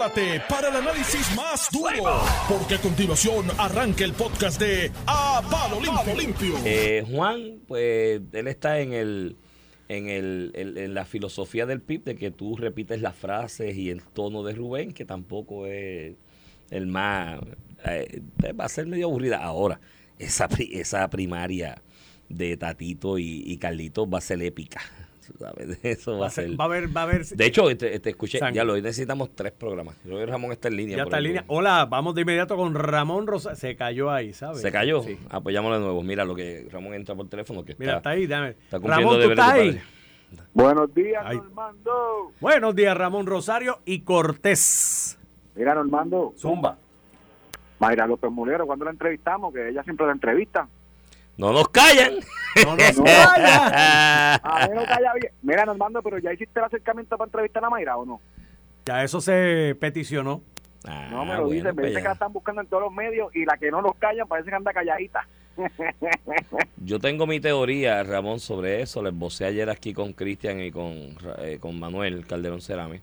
prepárate para el análisis más duro, porque a continuación arranca el podcast de A Palo Limpio. Eh, Juan, pues él está en el en, el, en la filosofía del PIB de que tú repites las frases y el tono de Rubén, que tampoco es el más... Eh, va a ser medio aburrida. Ahora, esa, esa primaria de Tatito y, y va a ser épica. Eso va, a ser. Va a haber, va a haber. De hecho, te, escuché, ya lo necesitamos tres programas. Yo creo que Ramón está en línea. Ya está en línea. Hola, vamos de inmediato con Ramón Rosa. Se cayó ahí, ¿sabes? Se cayó. Sí. Ah, pues de nuevo. Mira lo que Ramón entra por teléfono. Que Mira, está, ahí, dame. Está Ramón, ¿tú estás ahí? Buenos días, Normando. Buenos días, Ramón Rosario y Cortés. Mira, Normando. Zumba. Mayra López Mulero, cuando la entrevistamos, que ella siempre la entrevista. No nos callan. No nos callan. A ver, no calla bien. Mira, Normando, pero ya hiciste el acercamiento para entrevistar a Mayra o no? Ya eso se peticionó. Ah, no, me lo dicen, me pues dicen que la están buscando en todos los medios y la que no nos callan parece que anda calladita. Yo tengo mi teoría, Ramón, sobre eso. Les vocé ayer aquí con Cristian y con, eh, con Manuel Calderón Cerame,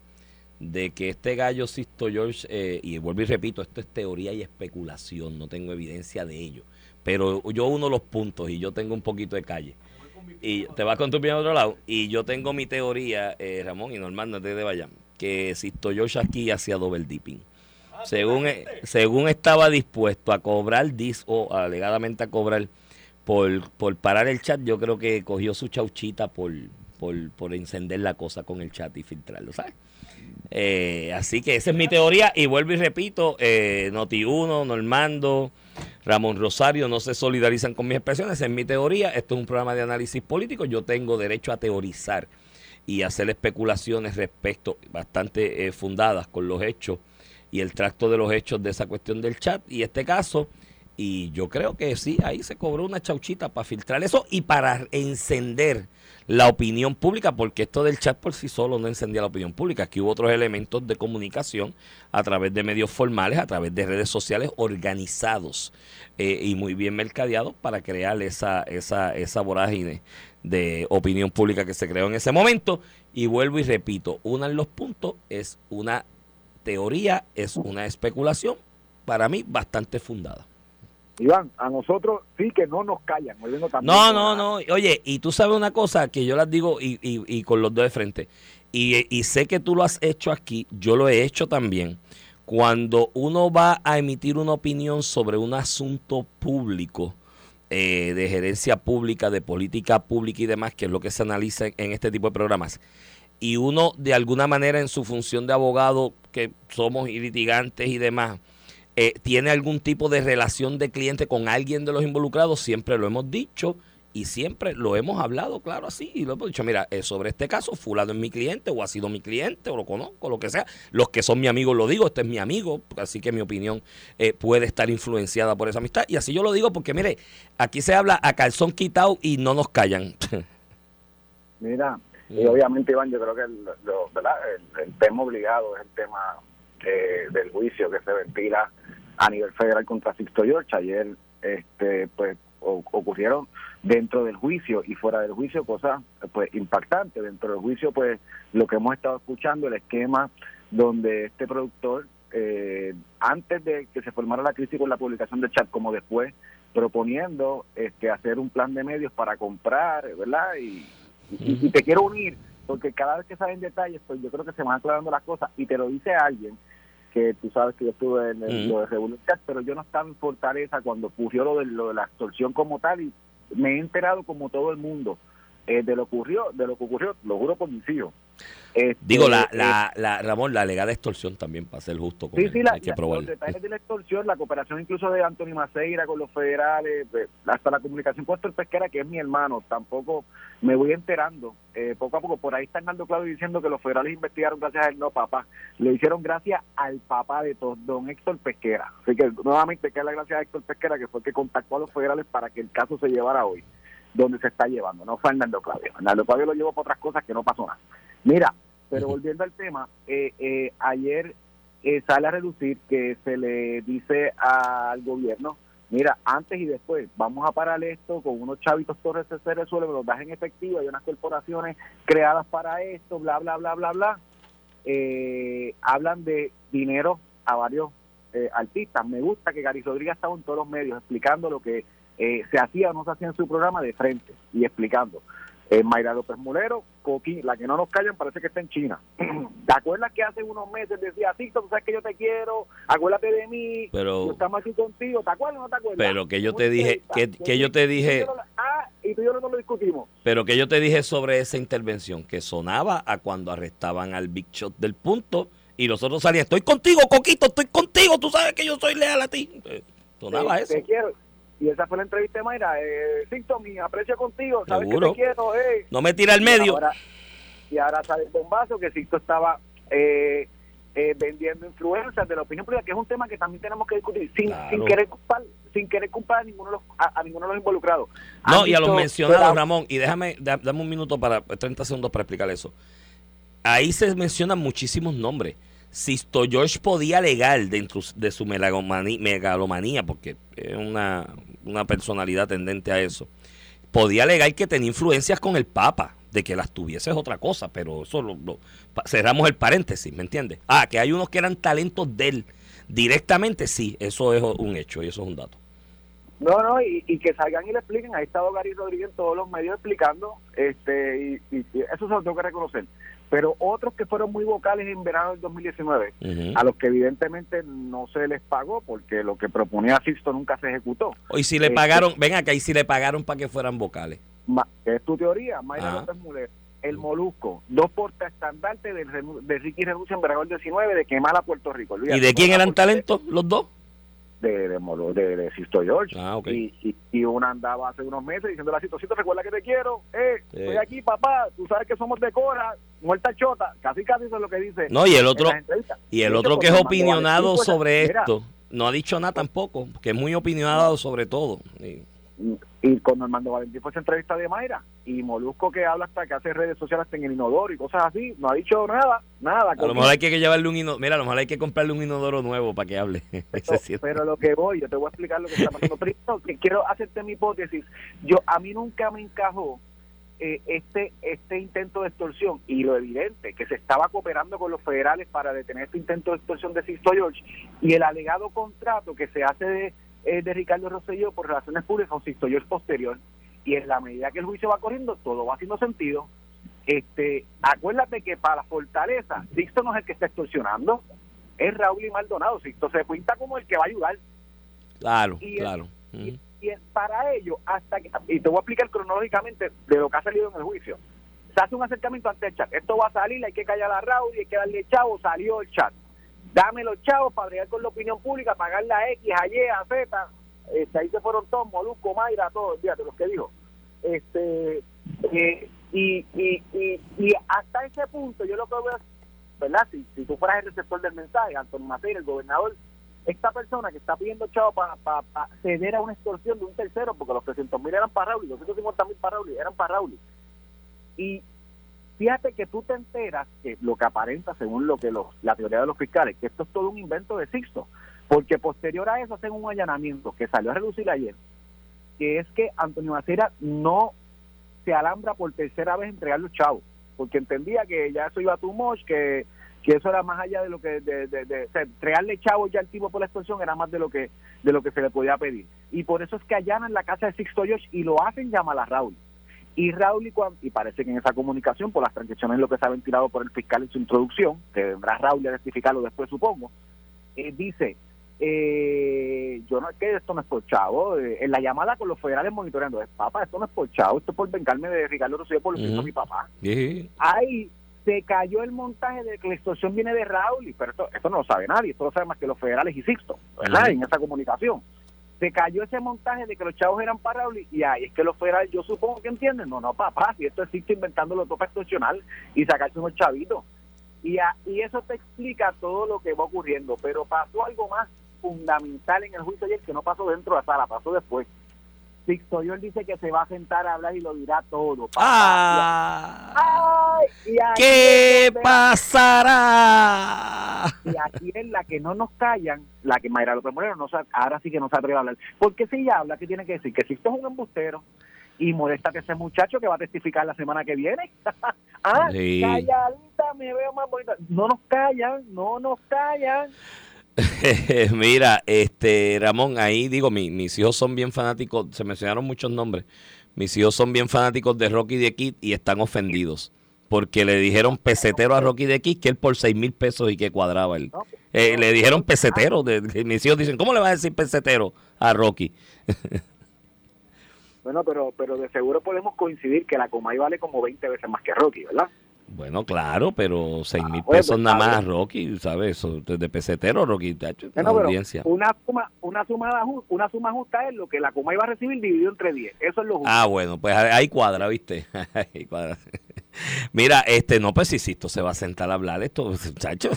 de que este gallo Sisto George, eh, y vuelvo y repito, esto es teoría y especulación, no tengo evidencia de ello. Pero yo uno los puntos y yo tengo un poquito de calle. Y te vas con tu pie a otro lado. Y yo tengo mi teoría, eh, Ramón y Normal, no te vayan, que George aquí hacía double dipping según, e, según estaba dispuesto a cobrar dis, o alegadamente a cobrar por, por parar el chat, yo creo que cogió su chauchita por, por, encender la cosa con el chat y filtrarlo, ¿sabes? Eh, así que esa es mi teoría y vuelvo y repito, eh, Noti1, Normando, Ramón Rosario no se solidarizan con mis expresiones, es mi teoría, esto es un programa de análisis político, yo tengo derecho a teorizar y hacer especulaciones respecto, bastante eh, fundadas con los hechos y el tracto de los hechos de esa cuestión del chat y este caso. Y yo creo que sí, ahí se cobró una chauchita para filtrar eso y para encender la opinión pública, porque esto del chat por sí solo no encendía la opinión pública. Aquí hubo otros elementos de comunicación a través de medios formales, a través de redes sociales organizados eh, y muy bien mercadeados para crear esa, esa, esa vorágine de opinión pública que se creó en ese momento. Y vuelvo y repito, de los puntos es una teoría es una especulación, para mí, bastante fundada. Iván, a nosotros sí que no nos callan. No, no, no. Oye, y tú sabes una cosa que yo las digo y, y, con los dos de frente. Y, y, sé que tú lo has hecho aquí, yo lo he hecho también. Cuando uno va a emitir una opinión sobre un asunto público, eh, de gerencia pública, de política pública y demás, que es lo que se analiza en este tipo de programas, y uno de alguna manera en su función de abogado, que somos litigantes y demás, eh, tiene algún tipo de relación de cliente con alguien de los involucrados, siempre lo hemos dicho y siempre lo hemos hablado, claro, así, y lo hemos dicho, mira, eh, sobre este caso, fulano es mi cliente, o ha sido mi cliente, o lo conozco, lo que sea, los que son mi amigos lo digo, este es mi amigo, así que mi opinión eh, puede estar influenciada por esa amistad, y así yo lo digo porque, mire, aquí se habla a calzón quitado y no nos callan. Mira, y obviamente, Iván, yo creo que el, El, tema obligado es el tema eh, del juicio que se ventila a nivel federal contra Sixto George. Ayer este, pues, ocurrieron dentro del juicio y fuera del juicio cosas pues impactantes. Dentro del juicio, pues lo que hemos estado escuchando, el esquema donde este productor, eh, antes de que se formara la crisis con la publicación de chat, como después, proponiendo este hacer un plan de medios para comprar, ¿verdad? Y, y, te quiero unir, porque cada vez que saben detalles, pues yo creo que se van aclarando las cosas y te lo dice alguien que tú sabes que yo estuve en el, lo de Revolución, pero yo no estaba en Fortaleza cuando ocurrió lo de, lo de la extorsión como tal y me he enterado como todo el mundo eh, de lo ocurrió, de lo que ocurrió, lo juro por mis hijos. Este, Digo, la, eh, la, la, Ramón, la alegada extorsión también, para ser justo con Sí, sí, la, los detalles de la extorsión, la cooperación incluso de Anthony Maceira con los federales, hasta la comunicación con el Pesquera, que es mi hermano, tampoco me voy enterando eh, poco a poco. Por ahí está Hernando Claudio diciendo que los federales investigaron gracias a él, no, papá. Le hicieron gracias al papá de todos, don Héctor Pesquera. Así que nuevamente que la gracia a Héctor Pesquera, que fue el que contactó a los federales para que el caso se llevara hoy donde se está llevando, no fue Hernando Claudio. Hernando Claudio lo llevó para otras cosas que no pasó nada. Mira, pero volviendo al tema, eh, eh, ayer eh, sale a reducir que se le dice al gobierno, mira, antes y después, vamos a parar esto con unos chavitos torres se resuelve, los das en efectivo, hay unas corporaciones creadas para esto, bla, bla, bla, bla, bla. hablan de dinero a varios eh, artistas. Me gusta que Gary Rodríguez estaba en todos los medios explicando lo que eh, se hacía o no se hacía en su programa de frente y explicando. Eh, Mayra López Mulero, Coqui, la que no nos callan, parece que está en China. ¿Te acuerdas que hace unos meses decía, Tito, tú sabes que yo te quiero, acuérdate de mí, Pero- yo estamos aquí contigo, ¿te acuerdas o no te acuerdas? Pero que yo te dije, que, que yo te dije, yo Ah, y tú y yo no lo discutimos. pero que yo te dije sobre esa intervención, que sonaba a cuando arrestaban al Big Shot del punto y los otros salían, estoy contigo, Coquito, estoy contigo, tú sabes que yo soy leal a ti. Eh, Sonaba Te- eso. Te quiero. Y esa fue la entrevista de Mayra. Eh, Sixto, mi aprecio contigo, sabes Seguro. que te quiero, eh. No me tira al Y medio. ahora, y ahora sale el bombazo que Sixto estaba eh, eh, vendiendo influencias de la opinión pública, que es un tema que también tenemos que discutir sin, Claro. sin querer culpar, sin querer culpar a ninguno de los, a, a ninguno de los involucrados. No, y a los mencionados, Ramón, y déjame, da- dame un minuto para, 30 segundos para explicar eso. Ahí se mencionan muchísimos nombres. Sisto George podía alegar dentro de su megalomanía, porque es una, una personalidad tendente a eso, podía alegar que tenía influencias con el Papa, de que las tuviese es otra cosa, pero eso lo, cerramos el paréntesis, ¿me entiendes? Ah, que hay unos que eran talentos de él directamente, sí, eso es un hecho y eso es un dato. No, no, y, que salgan y le expliquen. Ahí estado Gary Rodríguez en todos los medios explicando, este y- y eso se lo tengo que reconocer. Pero otros que fueron muy vocales en verano del 2019, Ujú. a los que evidentemente no se les pagó porque lo que proponía Sixto nunca se ejecutó. Y si le Este- pagaron, ven acá, y si le pagaron para que fueran vocales. Ma- es tu teoría, Mayra Ajá. López Muller, el Molusco, dos portaestandartes de, de Ricky Renuncia en verano del 19 de quemar a Puerto Rico. ¿Y de quién eran talentos los dos? De, de, de, de Sisto George. Ah, ok. Y, y, y una andaba hace unos meses diciendo la situación, recuerda que te quiero, eh, Sí. estoy aquí papá, tú sabes que somos de Cora, muerta chota, casi casi eso es lo que dice. No, y el otro, y el otro que porque es opinionado pues, sobre esto, no ha dicho nada tampoco, que es muy opinionado sobre todo. Y- Y con Armando Valentín fue esa entrevista de Mayra y Molusco que habla hasta que hace redes sociales hasta en el inodoro y cosas así, no ha dicho nada, nada. A lo mejor hay que llevarle un inodoro, mira, a lo mejor hay que comprarle un inodoro nuevo para que hable. Pero, pero lo que voy, yo te voy a explicar lo que está pasando. Primero, que quiero hacerte mi hipótesis. Yo A mí nunca me encajó eh, este este intento de extorsión y lo evidente, que se estaba cooperando con los federales para detener este intento de extorsión de Sisto George y el alegado contrato que se hace de, eh, de Ricardo Rosselló por relaciones públicas con Sisto George posterior. Y en la medida que el juicio va corriendo, todo va haciendo sentido. Este, acuérdate que para la fortaleza, Sixto no es el que está extorsionando, es Raúl y Maldonado. Sixto se pinta como el que va a ayudar. Claro, y el- claro. Y, y es para ello, hasta que, y te voy a explicar cronológicamente de lo que ha salido en el juicio. Se hace un acercamiento ante el chat. Esto va a salir, hay que callar a Raúl y hay que darle chavo. Salió el chat. Dame los chavos para bregar con la opinión pública, pagar la X, a Y, a Z. Este, ahí se fueron todos, Molusco, Mayra, todos, fíjate los que dijo. Este, eh, y, y, y, y hasta ese punto, yo lo que veo es, ¿verdad? Si, si tú fueras el receptor del mensaje, Antonio Mateo, el gobernador, esta persona que está pidiendo chavo para ceder a una extorsión de un tercero, porque los 300 mil eran para Raúl los 150 mil para Raúl, eran para Raúl. Y fíjate que tú te enteras que lo que aparenta, según lo que los, la teoría de los fiscales, que esto es todo un invento de Sixto, porque posterior a eso hacen un allanamiento que salió a reducir ayer, que es que Antonio Macera no se alambra por tercera vez entregar los chavos, porque entendía que ya eso iba a too much, que eso era más allá de lo que de, entregarle chavos ya al tipo por la extorsión era más de lo que de lo que se le podía pedir. Y por eso es que allanan la casa de Sixto George y lo hacen llamar a Raúl y Raúl y, parece que en esa comunicación por las transacciones lo que se ha ventilado por el fiscal en su introducción que vendrá Raúl a rectificarlo después supongo eh, dice eh, yo no es que esto no es por chavo eh, en la llamada con los federales monitoreando es papá esto no es por chavo esto es por vengarme de Ricardo Rosselló por lo que hizo mi papá Sí. ahí se cayó el montaje de que la extorsión viene de Raúl, pero esto, esto no lo sabe nadie, esto lo sabe más que los federales y Sixto. En esa comunicación. Se cayó ese montaje de que los chavos eran para y ahí es que los federales, yo supongo que entienden, no, no, papá, si esto es Sixto inventándolo todo para extorsionar y sacarse unos chavitos. Y, a- y eso te explica todo lo que va ocurriendo, pero pasó algo más fundamental en el juicio ayer que no pasó dentro de la sala, pasó después. Sixto George dice que se va a sentar a hablar y lo dirá todo. papá. Ah, Ay, y ¿Qué pasará? Y aquí es la que no nos callan, la que Mayra López Moreno no se- ahora sí que no se atreve a hablar. Porque si ella habla, ¿qué tiene que decir? Que si esto es un embustero, y moléstate ese muchacho que va a testificar la semana que viene. ah, Sí. calladita, me veo más bonita. No nos callan, no nos callan. Mira, este Ramón, ahí digo, mi- mis hijos son bien fanáticos, se mencionaron muchos nombres. Mis hijos son bien fanáticos de Rocky de Kid y están ofendidos. Porque le dijeron pesetero a Rocky de Kid que él por seis mil pesos y que cuadraba él. Eh, le dijeron pesetero. De, de- mis hijos dicen, ¿cómo le vas a decir pesetero a Rocky? Bueno, pero, pero de seguro podemos coincidir que la Comay vale como 20 veces más que Rocky, ¿verdad? Bueno, claro, pero seis mil Ah, bueno, pesos nada más. Rocky, ¿sabes? Eso, de pesetero Rocky, tacho, audiencia. una suma, una suma, una suma justa es lo que la Comay va a recibir dividido entre 10. Eso es lo justo. Ah, bueno, pues ahí cuadra, ¿viste? Ahí cuadra. Mira, este, no, pues si Sisto se va a sentar a hablar esto, muchacho.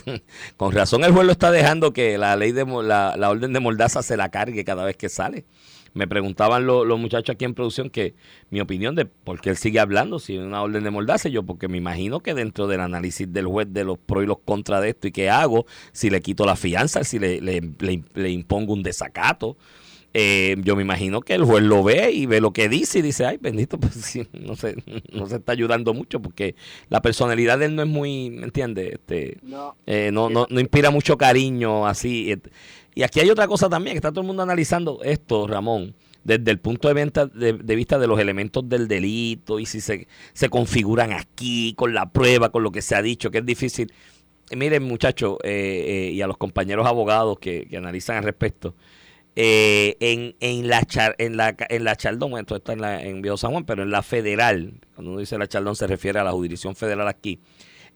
Con razón el juez lo está dejando que la ley de la, la orden de Mordaza se la cargue cada vez que sale. Me preguntaban lo- los muchachos aquí en producción que mi opinión de por qué él sigue hablando si es una orden de Mordaza. Yo, porque me imagino que dentro del análisis del juez de los pros y los contras de esto y qué hago, si le quito la fianza, si le, le, le- le impongo un desacato. Eh, yo me imagino que el juez lo ve y ve lo que dice y dice, ay, bendito, pues sí, no se, no se está ayudando mucho porque la personalidad de él no es muy, ¿me entiendes? Este, No. eh, no, no, no inspira mucho cariño así. Y aquí hay otra cosa también, que está todo el mundo analizando esto, Ramón, desde el punto de, venta, de, de vista de los elementos del delito y si se, se configuran aquí con la prueba, con lo que se ha dicho, que es difícil. Miren, muchachos, eh, eh, y a los compañeros abogados que, que analizan al respecto, eh, en, en la char, en la en la Chaldón, esto está en, la, en San Juan, pero en la federal, cuando uno dice la Chaldón se refiere a la jurisdicción federal aquí,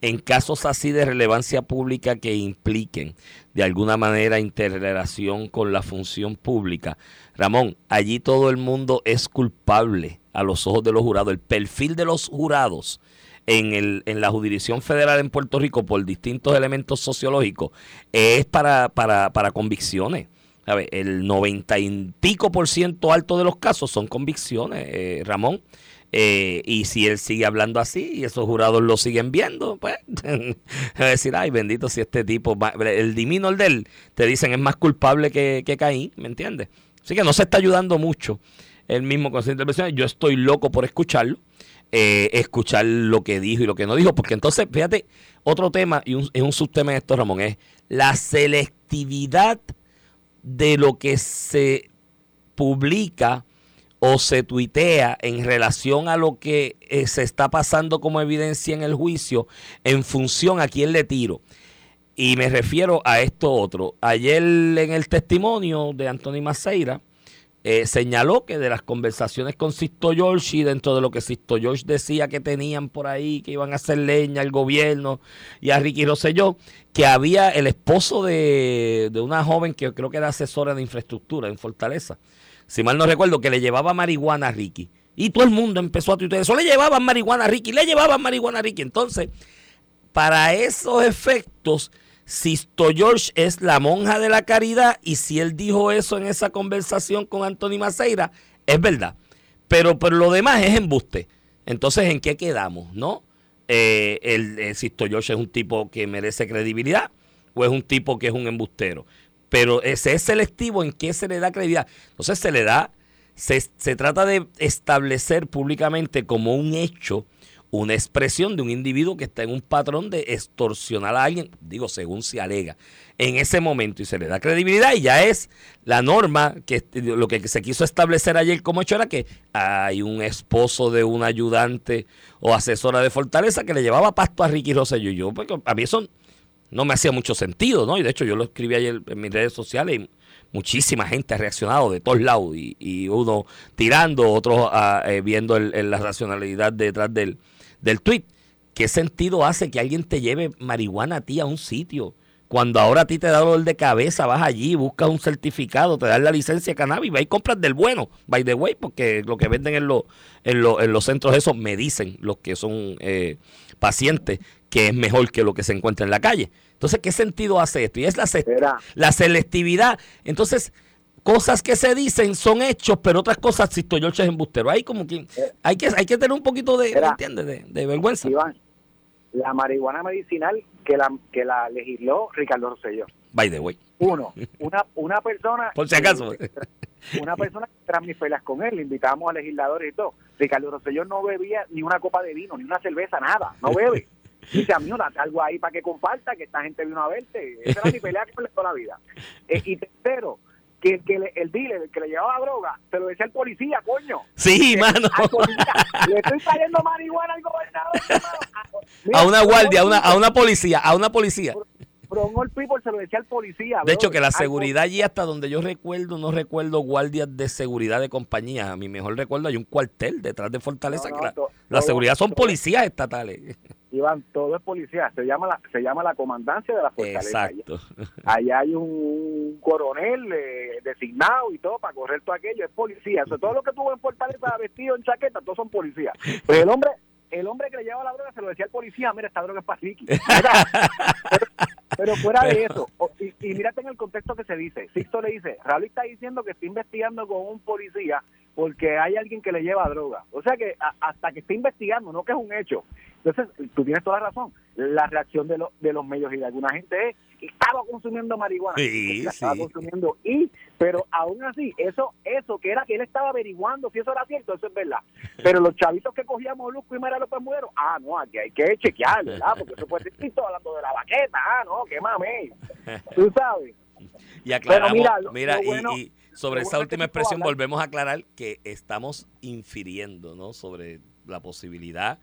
en casos así de relevancia pública que impliquen de alguna manera interrelación con la función pública, Ramón, allí todo el mundo es culpable a los ojos de los jurados. El perfil de los jurados en, el, en la jurisdicción federal en Puerto Rico por distintos elementos sociológicos es para, para, para convicciones. ¿Sabe? El noventa y pico por ciento alto de los casos son convicciones, eh, Ramón. Eh, y si él sigue hablando así y esos jurados lo siguen viendo, pues a decir, ay, bendito si este tipo, va- el divino el de él, te dicen es más culpable que, que Caín, ¿me entiendes? Así que no se está ayudando mucho el mismo con. Yo estoy loco por escucharlo, eh, escuchar lo que dijo y lo que no dijo, porque entonces, fíjate, otro tema y un, es un subtema de esto, Ramón, es la selectividad de lo que se publica o se tuitea en relación a lo que eh, se está pasando como evidencia en el juicio en función a quién le tiro. Y me refiero a esto otro. Ayer en el testimonio de Anthony Maceira eh, señaló que de las conversaciones con Sisto George y dentro de lo que Sisto George decía que tenían por ahí, que iban a hacer leña al gobierno y a Ricky Rosselló, que había el esposo de, de una joven que creo que era asesora de infraestructura en Fortaleza, si mal no recuerdo, que le llevaba marihuana a Ricky. Y todo el mundo empezó a tuitear eso, le llevaban marihuana a Ricky, le llevaban marihuana a Ricky. Entonces, para esos efectos, Sisto George es la monja de la caridad y si él dijo eso en esa conversación con Anthony Maceira, es verdad. Pero, pero lo demás es embuste. Entonces, ¿en qué quedamos? ¿No? Eh, el, el Sisto George es un tipo que merece credibilidad o es un tipo que es un embustero. Pero ese es selectivo en qué se le da credibilidad. Entonces se le da, se, se trata de establecer públicamente como un hecho una expresión de un individuo que está en un patrón de extorsionar a alguien, digo, según se alega, en ese momento y se le da credibilidad y ya es la norma que lo que se quiso establecer ayer como hecho era que hay un esposo de un ayudante o asesora de Fortaleza que le llevaba pasto a Ricky Rosselló y yo, pues, a mí eso no me hacía mucho sentido, ¿no? Y de hecho yo lo escribí ayer en mis redes sociales y muchísima gente ha reaccionado de todos lados y, y uno tirando, otros ah, eh, viendo la racionalidad detrás del, del tweet. ¿Qué sentido hace que alguien te lleve marihuana a ti a un sitio? Cuando ahora a ti te da dolor de cabeza, vas allí, buscas un certificado, te dan la licencia de cannabis, vas y compras del bueno, by the way, porque lo que venden en, los en, los- en los centros esos me dicen los que son eh, pacientes que es mejor que lo que se encuentra en la calle. Entonces, ¿qué sentido hace esto? Y es la, la selectividad. Entonces, cosas que se dicen son hechos, pero otras cosas, si estoy es embustero. Hay como que hay que hay que tener un poquito de, Era. ¿entiendes? De, de vergüenza. Iván, la marihuana medicinal que la que la legisló Ricardo Rosselló. By the way. Uno, una, una persona... Por si acaso. una persona que peleas con él, le invitábamos a legisladores y todo. Ricardo Rosselló no bebía ni una copa de vino, ni una cerveza, nada, no bebe. Dice, a mí date algo ahí para que comparta, que esta gente vino a verte. Esa era mi pelea con toda la vida. Eh, y tercero, que, que le- el dealer, el que le llevaba droga, se lo decía al policía, coño. Sí, mano. Al policía, le estoy trayendo marihuana al gobernador. Mira, A una guardia, a una, a una policía, a una policía. From All People se lo decía al policía. De hecho, que la seguridad allí, hasta donde yo recuerdo, no recuerdo guardias de seguridad de compañías. A mi mejor recuerdo hay un cuartel detrás de Fortaleza. No, no, que la, to- la todo- seguridad son todo- policías estatales. Iván, todo es policía. Se llama la, se llama la comandancia de la fortaleza. Exacto. Allá hay un coronel eh, designado y todo para correr todo aquello, es policía. Todo lo que tuvo en Fortaleza vestido en chaqueta, todos son policías. Pues el hombre, el hombre que le llevaba la droga se lo decía al policía, mira, esta droga es para Ricky. Pero, pero fuera de eso, y, y mírate en el contexto que se dice, Sixto le dice, Raúl está diciendo que está investigando con un policía porque hay alguien que le lleva droga. O sea que a- hasta que está investigando, no que es un hecho. Entonces, tú tienes toda la razón. La reacción de, los de los medios y de alguna gente es que estaba consumiendo marihuana. Sí, la estaba sí. consumiendo y, pero aún así, eso eso que era que él estaba averiguando si eso era cierto, eso es verdad. Pero los chavitos que cogíamos Molusco y María López Muero, ah, no, aquí hay que chequear, ¿verdad? Porque eso puede ser hablando de la baqueta, ah, no, qué mame. Tú sabes. Y aclaramos, mira, mira, lo- lo y, sobre esa última expresión volvemos a aclarar que estamos infiriendo, ¿no? Sobre la posibilidad,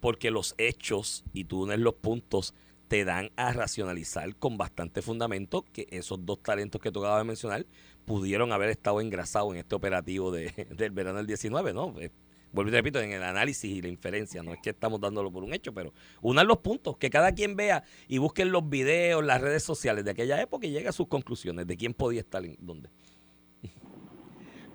porque los hechos, y tú unes los puntos, te dan a racionalizar con bastante fundamento que esos dos talentos que tú acabas de mencionar pudieron haber estado engrasados en este operativo de, del verano del 19, ¿no? Eh, Vuelvo y te repito, en el análisis y la inferencia, no es que estamos dándolo por un hecho, pero unan los puntos, que cada quien vea y busquen los videos, las redes sociales de aquella época y llegue a sus conclusiones de quién podía estar en dónde.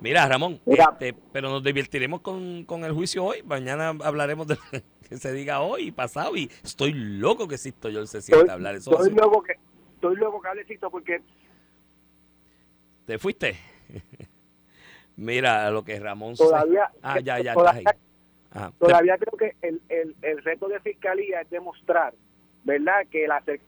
Mira, Ramón, Mira. este, pero nos divertiremos con, con el juicio hoy. Mañana hablaremos de que se diga hoy y pasado. Y estoy loco que Sisto yo se sienta Estoy, a hablar. Eso estoy loco que estoy loco que hable porque ¿Te fuiste? Mira lo que Ramón se- todavía Ah, ya, ya, estás todavía, ahí. Ajá. Te- todavía creo que el, el, el reto de fiscalía es demostrar, ¿verdad? Que la te-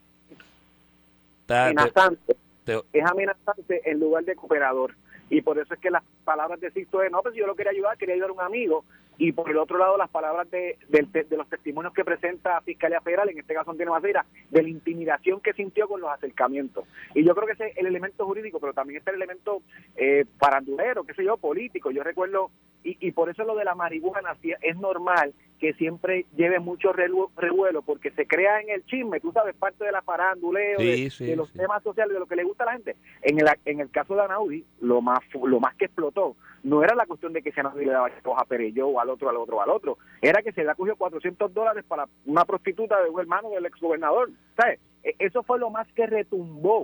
te- amenazante te- es amenazante en lugar de cooperador. Y por eso es que las palabras de Sisto es, no, pues yo lo quería ayudar, quería ayudar a un amigo. Y por el otro lado, las palabras de, de, los testimonios que presenta Fiscalía Federal, en este caso Antonio Maceira, de la intimidación que sintió con los acercamientos. Y yo creo que ese es el elemento jurídico, pero también está el elemento eh, farandulero, qué sé yo, político. Yo recuerdo, y, y por eso lo de la marihuana es normal que siempre lleve mucho revuelo, porque se crea en el chisme, tú sabes, parte de la faranduleo, de, Sí, sí, de los sí. temas sociales, de lo que le gusta a la gente. En el, en el caso de Anaudi, lo más lo más que explotó no era la cuestión de que si Anaudi le daba a Perello o al otro, al otro, al otro. Era que se le cogió 400 dólares para una prostituta de un hermano del exgobernador. ¿Sabes? E- Eso fue lo más que retumbó.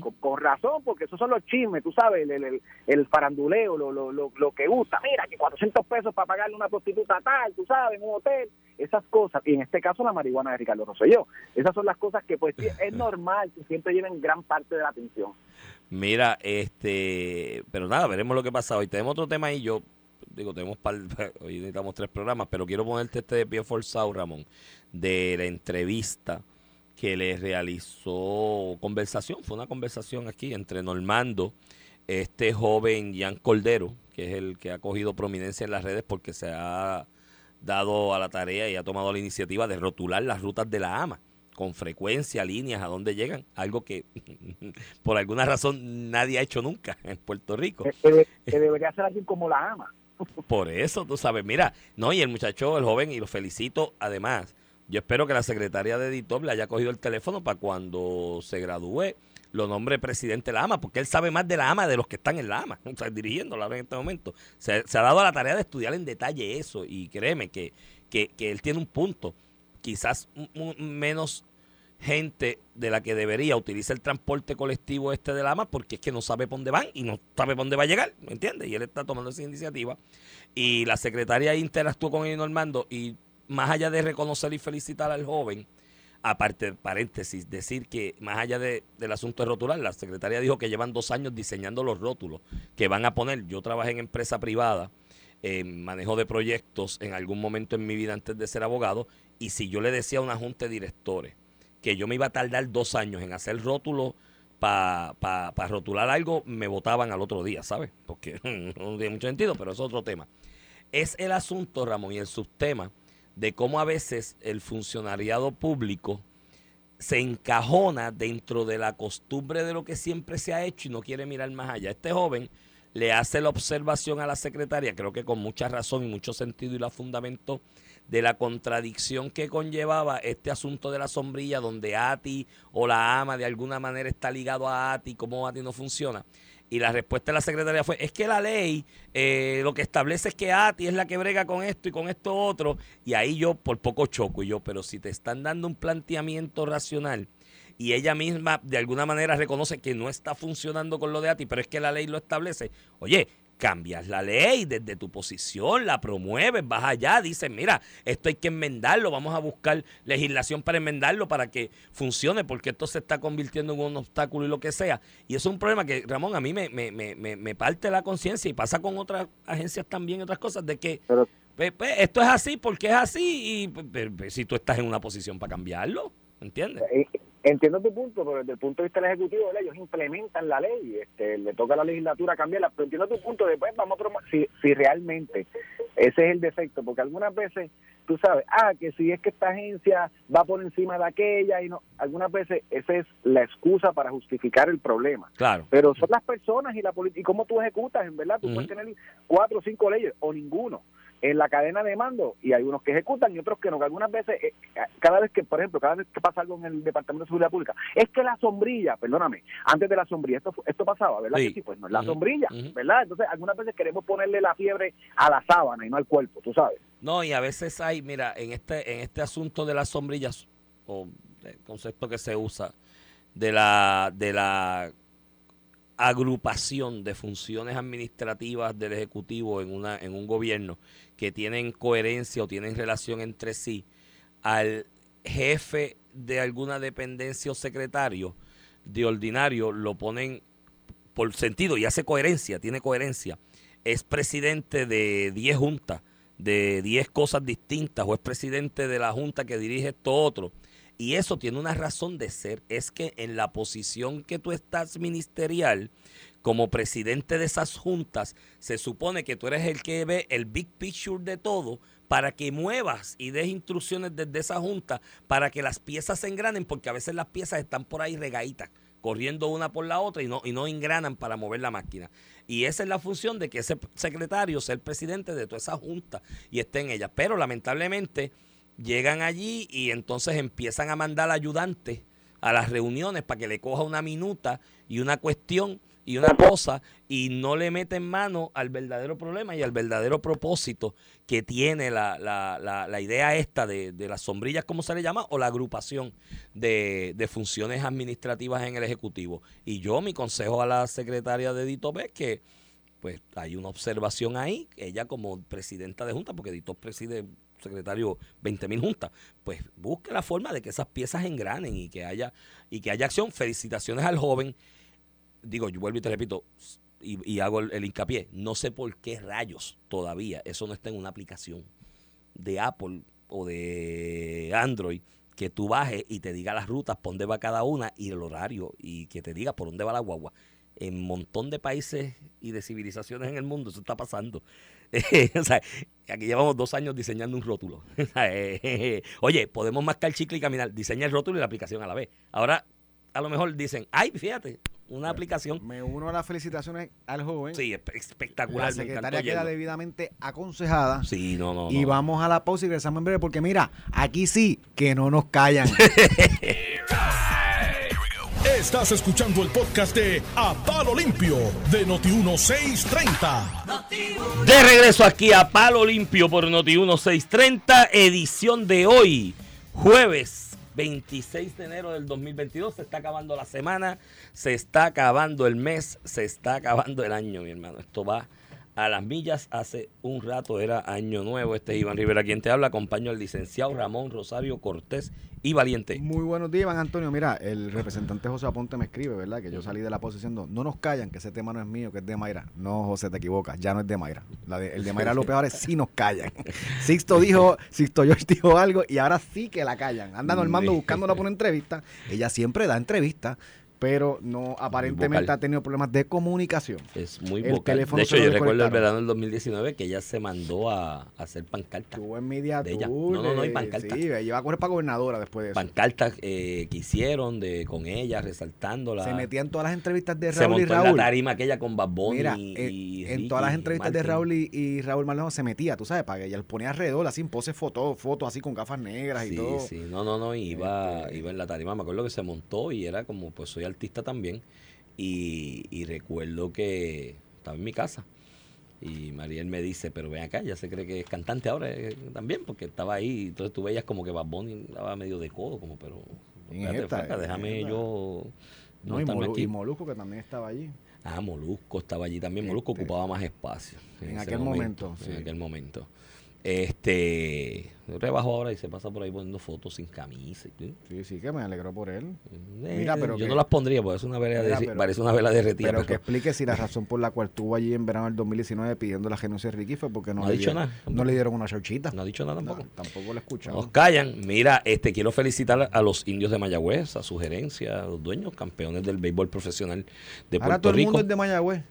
Con, con razón, porque esos son los chismes, tú sabes, el, el, el- faranduleo, lo, lo, lo, lo que gusta. Mira, que 400 pesos para pagarle una prostituta tal, tú sabes, en un hotel. Esas cosas, y en este caso la marihuana de Ricardo Rosselló. Esas son las cosas que, pues, sí, es normal que siempre lleven gran parte de la atención. Mira, este, pero nada, veremos lo que pasa hoy. Tenemos otro tema ahí, yo digo, tenemos par, hoy necesitamos tres programas, pero quiero ponerte este de pie forzado, Ramón, de la entrevista que le realizó conversación, fue una conversación aquí entre Normando, este joven Jan Cordero, que es el que ha cogido prominencia en las redes porque se ha dado a la tarea y ha tomado la iniciativa de rotular las rutas de la AMA con frecuencia, líneas, a dónde llegan, algo que por alguna razón nadie ha hecho nunca en Puerto Rico. Que, debería ser alguien como la ama. Por eso, tú sabes, mira, no, y el muchacho, el joven, y lo felicito, además, yo espero que la secretaria de editor le haya cogido el teléfono para cuando se gradúe lo nombre presidente de la AMA, porque él sabe más de la AMA de los que están en la AMA, o sea, dirigiéndola en este momento. Se, ha dado la tarea de estudiar en detalle eso, y créeme que, que, que él tiene un punto. Quizás menos gente de la que debería utiliza el transporte colectivo este de la AMA porque es que no sabe por dónde van y no sabe por dónde va a llegar, ¿me entiendes? Y él está tomando esa iniciativa. Y la secretaria interactuó con él Normando y más allá de reconocer y felicitar al joven, aparte, paréntesis, decir que más allá de- del asunto de rotular, la secretaria dijo que llevan dos años diseñando los rótulos que van a poner. Yo trabajé en empresa privada, manejo de proyectos en algún momento en mi vida antes de ser abogado, y si yo le decía a una junta de directores que yo me iba a tardar dos años en hacer rótulos para pa, rotular algo, me votaban al otro día, ¿sabes? Porque no tiene mucho sentido, pero es otro tema. Es el asunto, Ramón, y el subtema de cómo a veces el funcionariado público se encajona dentro de la costumbre de lo que siempre se ha hecho y no quiere mirar más allá. Este joven le hace la observación a la secretaria, creo que con mucha razón y mucho sentido y la fundamentó, de la contradicción que conllevaba este asunto de la sombrilla, donde Ati o la ama de alguna manera está ligado a Ati, cómo Ati no funciona. Y la respuesta de la secretaria fue, es que la ley eh, lo que establece es que ATI es la que brega con esto y con esto otro. Y ahí yo por poco choco y yo, pero si te están dando un planteamiento racional y ella misma de alguna manera reconoce que no está funcionando con lo de ATI, pero es que la ley lo establece, oye, cambias la ley desde tu posición, la promueves, vas allá, dices, mira, esto hay que enmendarlo, vamos a buscar legislación para enmendarlo para que funcione, porque esto se está convirtiendo en un obstáculo y lo que sea. Y eso es un problema que, Ramón, a mí me, me, me, me parte la conciencia y pasa con otras agencias también, otras cosas, de que pues, pues, esto es así porque es así y pues, si tú estás en una posición para cambiarlo, ¿entiendes? Entiendo tu punto, pero desde el punto de vista del Ejecutivo, ellos implementan la ley, este, le toca a la legislatura cambiarla, pero entiendo tu punto, después vamos a si, si realmente ese es el defecto, porque algunas veces tú sabes, ah, que si es que esta agencia va por encima de aquella y no, algunas veces esa es la excusa para justificar el problema. Claro. Pero son las personas y la política, y cómo tú ejecutas, en verdad, tú puedes tener cuatro o cinco leyes o ninguno en la cadena de mando y hay unos que ejecutan y otros que no. Que algunas veces, eh, cada vez que, por ejemplo, cada vez que pasa algo en el Departamento de Seguridad Pública, es que la sombrilla, perdóname, antes de la sombrilla, esto esto pasaba, ¿verdad? Sí. pues no es la sombrilla, ¿verdad? Entonces, algunas veces queremos ponerle la fiebre a la sábana y no al cuerpo, tú sabes. No, y a veces hay, mira, en este, en este asunto de las sombrillas, o el concepto que se usa, de la, de la agrupación de funciones administrativas del Ejecutivo en, una, en un gobierno que tienen coherencia o tienen relación entre sí, al jefe de alguna dependencia o secretario de ordinario lo ponen por sentido y hace coherencia, tiene coherencia. Es presidente de 10 juntas, de 10 cosas distintas, o es presidente de la junta que dirige esto otro. Y eso tiene una razón de ser, es que en la posición que tú estás ministerial, como presidente de esas juntas, se supone que tú eres el que ve el big picture de todo para que muevas y des instrucciones desde esa junta para que las piezas se engranen, porque a veces las piezas están por ahí regaditas, corriendo una por la otra y no, y no engranan para mover la máquina. Y esa es la función de que ese secretario sea el presidente de toda esa junta y esté en ella. Pero lamentablemente llegan allí y entonces empiezan a mandar ayudantes a las reuniones para que le coja una minuta y una cuestión y una cosa y no le meten mano al verdadero problema y al verdadero propósito que tiene la, la, la, idea esta de, de, las sombrillas, como se le llama, o la agrupación de, de, funciones administrativas en el Ejecutivo. Y yo, mi consejo a la secretaria de Dito es que pues hay una observación ahí, ella como presidenta de Junta, porque Dito preside secretario 20 mil juntas, pues busque la forma de que esas piezas engranen y que haya y que haya acción. Felicitaciones al joven. Digo, yo vuelvo y te repito, y, hago el, hincapié, no sé por qué rayos todavía eso no está en una aplicación de Apple o de Android que tú bajes y te diga las rutas, por dónde va cada una y el horario y que te diga por dónde va la guagua. En un montón de países y de civilizaciones en el mundo eso está pasando. o sea, aquí llevamos dos años diseñando un rótulo. Oye, podemos mascar chicle y caminar. Diseña el rótulo y la aplicación a la vez. Ahora, a lo mejor dicen, ay, fíjate, una aplicación. Me uno a las felicitaciones al joven. Sí, espectacular. La secretaria queda debidamente aconsejada. Sí, no, no. Y vamos a la pausa y regresamos en breve porque mira, aquí sí que no nos callan. Estás escuchando el podcast de A Palo Limpio de Noti1630. De regreso aquí a Palo Limpio por Noti1630, edición de hoy, jueves 26 de enero del 2022. Se está acabando la semana, se está acabando el mes, se está acabando el año, mi hermano. Esto va a las millas. Hace un rato era año nuevo. Este es Iván Rivera quien te habla. Acompaño al licenciado Ramón Rosario Cortés y Valiente. Muy buenos días, Iván Antonio. Mira, el representante José Aponte me escribe, ¿verdad? Que yo salí de la posición. No, no nos callan, que ese tema no es mío, que es de Mayra. No, José, te equivocas. Ya no es de Mayra. el de Mayra López ahora sí nos callan. Sixto dijo, Sixto George dijo algo y ahora sí que la callan. Andan normando buscándola por una entrevista. Ella siempre da entrevistas pero no aparentemente ha tenido problemas de comunicación. Es muy El vocal. teléfono De hecho, yo recuerdo el verano del 2019 que ella se mandó a, a hacer pancartas. Tuvo en media De ella. No, no, no, hay eh, pancarta. Sí, iba a correr para gobernadora después de eso. Pancartas eh, que hicieron de, con ella, resaltándola. Se metía en todas las entrevistas de Se Raúl montó y en la Raúl. tarima aquella con Bad Bunny Mira, y, en, y todas las entrevistas de. Raúl y, y Raúl Maldonado se metía, tú sabes, para que ella los ponía alrededor, así en poses fotos, fotos así con gafas negras y Sí, todo. sí, no, no, no, iba, Este- iba en la tarima, me acuerdo que se montó y era como, pues soy artista también, y, y recuerdo que estaba en mi casa, y Mariel me dice, pero ven acá, ya se cree que es cantante ahora eh, también, porque estaba ahí, entonces tú veías como que Bad Bunny daba medio de codo, como, pero, espérate, esta, déjame esta. yo... No, y, Molu- aquí". y Molusco, que también estaba allí. Ah, Molusco estaba allí también. Molusco Este, ocupaba más espacio. en aquel momento, En sí. aquel momento. Este. Rebajó ahora y se pasa por ahí poniendo fotos sin camisa. y- Sí, sí, que me alegró por él. Eh, Mira, pero yo que- no las pondría porque es una vela, de, pero- parece una vela derretida. Pero pero que explique si la razón por la cual estuvo allí en verano del 2019 pidiendo la renuncia de Ricky fue porque no, No ha le dicho dieron, nada, no le dieron una chauchita. no ha dicho nada tampoco. No, tampoco lo escuchamos. Nos callan. Mira, este quiero felicitar a los indios de Mayagüez, a su gerencia, a los dueños, campeones del béisbol profesional de Ahora Puerto todo el Rico. mundo es de Mayagüez.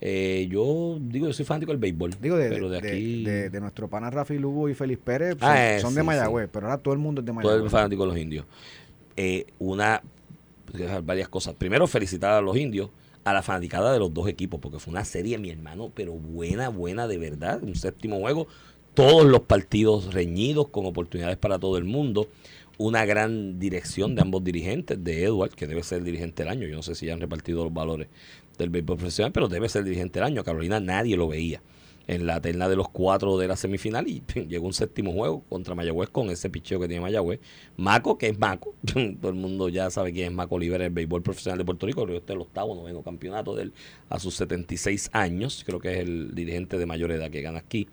Eh, yo digo, yo soy fanático del béisbol. Digo, de, pero de, de- aquí. de- de nuestro pana Rafi Lugo y Félix Pérez son, Ah, eh, son sí, de sí. Mayagüez, pero ahora todo el mundo es de todo Mayagüez. el fanático de los indios. Eh, una, varias cosas. Primero, felicitar a los indios, a la fanaticada de los dos equipos, porque fue una serie, mi hermano, pero buena, buena de verdad. Un séptimo juego, todos los partidos reñidos, con oportunidades para todo el mundo. Una gran dirección de ambos dirigentes, de Edward, que debe ser el dirigente del año. Yo no sé si ya han repartido los valores del béisbol profesional, pero debe ser el dirigente del año. Carolina nadie lo veía en la terna de los cuatro de la semifinal y llegó un séptimo juego contra Mayagüez con ese picheo que tiene Mayagüez. Maco, que es Maco, todo el mundo ya sabe quién es Maco Oliver el béisbol profesional de Puerto Rico, creo que este es el octavo, noveno campeonato de él a sus 76 años, creo que es el dirigente de mayor edad que gana aquí.